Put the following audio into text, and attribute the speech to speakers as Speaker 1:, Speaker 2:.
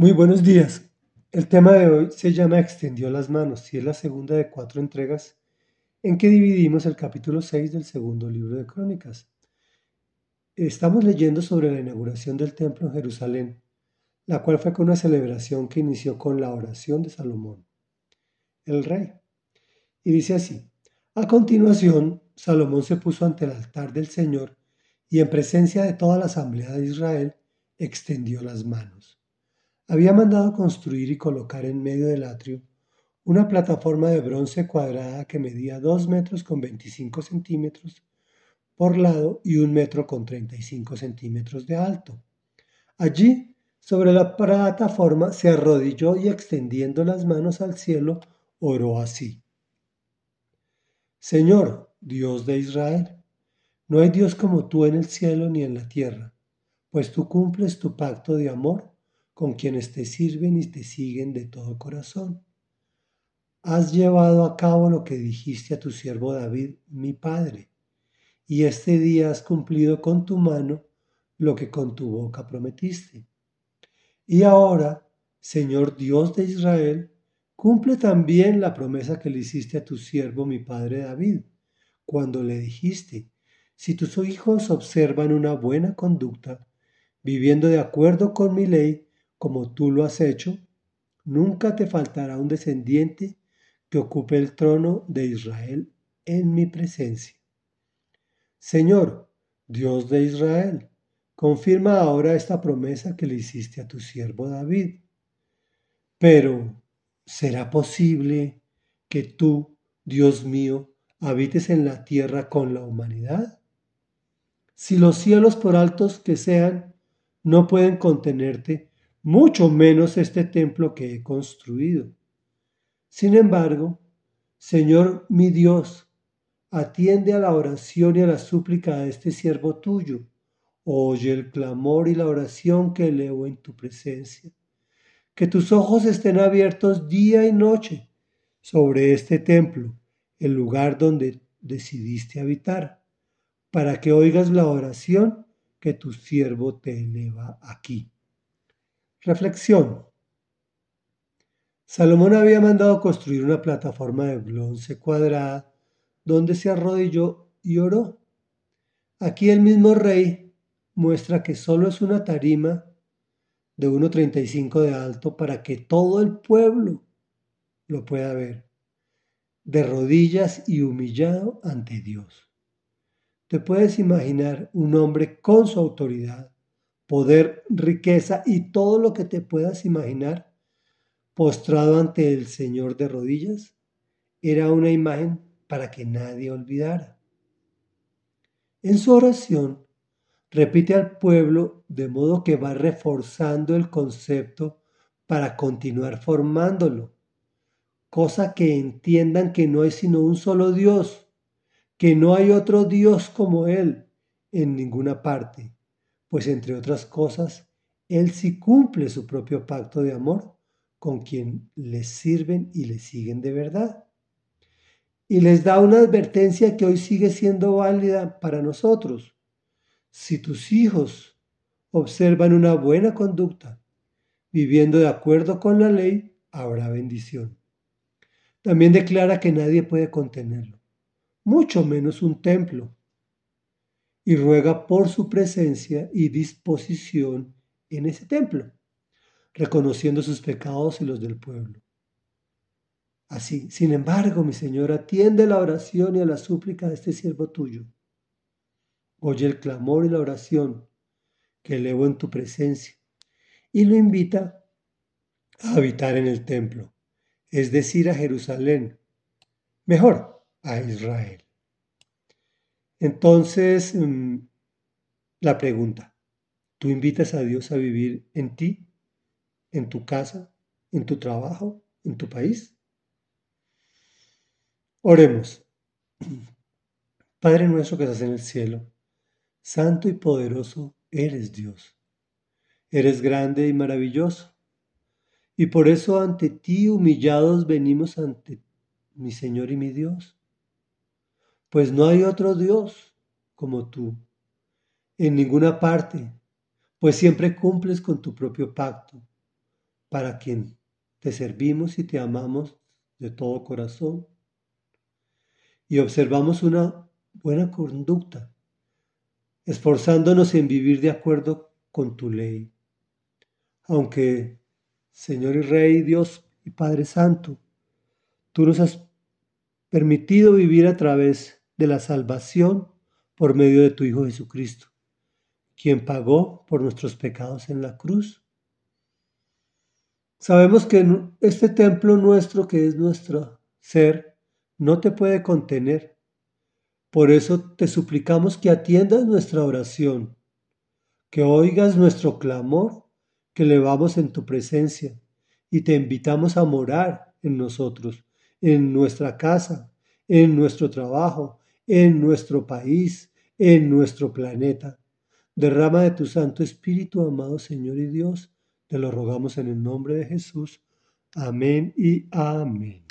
Speaker 1: Muy buenos días. El tema de hoy se llama Extendió las manos y es la segunda de cuatro entregas en que dividimos el capítulo 6 del segundo libro de Crónicas. Estamos leyendo sobre la inauguración del templo en Jerusalén, la cual fue con una celebración que inició con la oración de Salomón, el rey. Y dice así, a continuación, Salomón se puso ante el altar del Señor y en presencia de toda la asamblea de Israel extendió las manos había mandado construir y colocar en medio del atrio una plataforma de bronce cuadrada que medía 2 metros con 25 centímetros por lado y un metro con 35 centímetros de alto. Allí, sobre la plataforma, se arrodilló y extendiendo las manos al cielo, oró así. Señor, Dios de Israel, no hay Dios como tú en el cielo ni en la tierra, pues tú cumples tu pacto de amor con quienes te sirven y te siguen de todo corazón. Has llevado a cabo lo que dijiste a tu siervo David, mi padre, y este día has cumplido con tu mano lo que con tu boca prometiste. Y ahora, Señor Dios de Israel, cumple también la promesa que le hiciste a tu siervo, mi padre David, cuando le dijiste, si tus hijos observan una buena conducta, viviendo de acuerdo con mi ley, como tú lo has hecho, nunca te faltará un descendiente que ocupe el trono de Israel en mi presencia. Señor, Dios de Israel, confirma ahora esta promesa que le hiciste a tu siervo David. Pero, ¿será posible que tú, Dios mío, habites en la tierra con la humanidad? Si los cielos por altos que sean no pueden contenerte, mucho menos este templo que he construido. Sin embargo, Señor mi Dios, atiende a la oración y a la súplica de este siervo tuyo. Oye el clamor y la oración que elevo en tu presencia. Que tus ojos estén abiertos día y noche sobre este templo, el lugar donde decidiste habitar, para que oigas la oración que tu siervo te eleva aquí. Reflexión. Salomón había mandado construir una plataforma de bronce cuadrada donde se arrodilló y oró. Aquí el mismo rey muestra que solo es una tarima de 1,35 de alto para que todo el pueblo lo pueda ver, de rodillas y humillado ante Dios. Te puedes imaginar un hombre con su autoridad, poder, riqueza y todo lo que te puedas imaginar, postrado ante el Señor de rodillas, era una imagen para que nadie olvidara. En su oración, repite al pueblo de modo que va reforzando el concepto para continuar formándolo, cosa que entiendan que no hay sino un solo Dios, que no hay otro Dios como Él en ninguna parte pues entre otras cosas, Él sí cumple su propio pacto de amor con quien les sirven y le siguen de verdad. Y les da una advertencia que hoy sigue siendo válida para nosotros. Si tus hijos observan una buena conducta, viviendo de acuerdo con la ley, habrá bendición. También declara que nadie puede contenerlo, mucho menos un templo, y ruega por su presencia y disposición en ese templo, reconociendo sus pecados y los del pueblo. Así, sin embargo, mi Señor, atiende la oración y a la súplica de este siervo tuyo. Oye el clamor y la oración que elevo en tu presencia y lo invita a habitar en el templo, es decir, a Jerusalén, mejor, a Israel. Entonces, mm, la pregunta, ¿tú invitas a Dios a vivir en ti, en tu casa, en tu trabajo, en tu país? Oremos. Padre nuestro que estás en el cielo, santo y poderoso eres Dios. Eres grande y maravilloso. Y por eso ante ti humillados venimos ante mi Señor y mi Dios pues no hay otro Dios como tú, en ninguna parte, pues siempre cumples con tu propio pacto, para quien te servimos y te amamos de todo corazón. Y observamos una buena conducta, esforzándonos en vivir de acuerdo con tu ley. Aunque, Señor y Rey, Dios y Padre Santo, tú nos has permitido vivir a través de la salvación por medio de tu Hijo Jesucristo, quien pagó por nuestros pecados en la cruz. Sabemos que este templo nuestro, que es nuestro ser, no te puede contener. Por eso te suplicamos que atiendas nuestra oración, que oigas nuestro clamor que elevamos en tu presencia y te invitamos a morar en nosotros en nuestra casa, en nuestro trabajo, en nuestro país, en nuestro planeta. Derrama de tu Santo Espíritu, amado Señor y Dios, te lo rogamos en el nombre de Jesús. Amén y amén.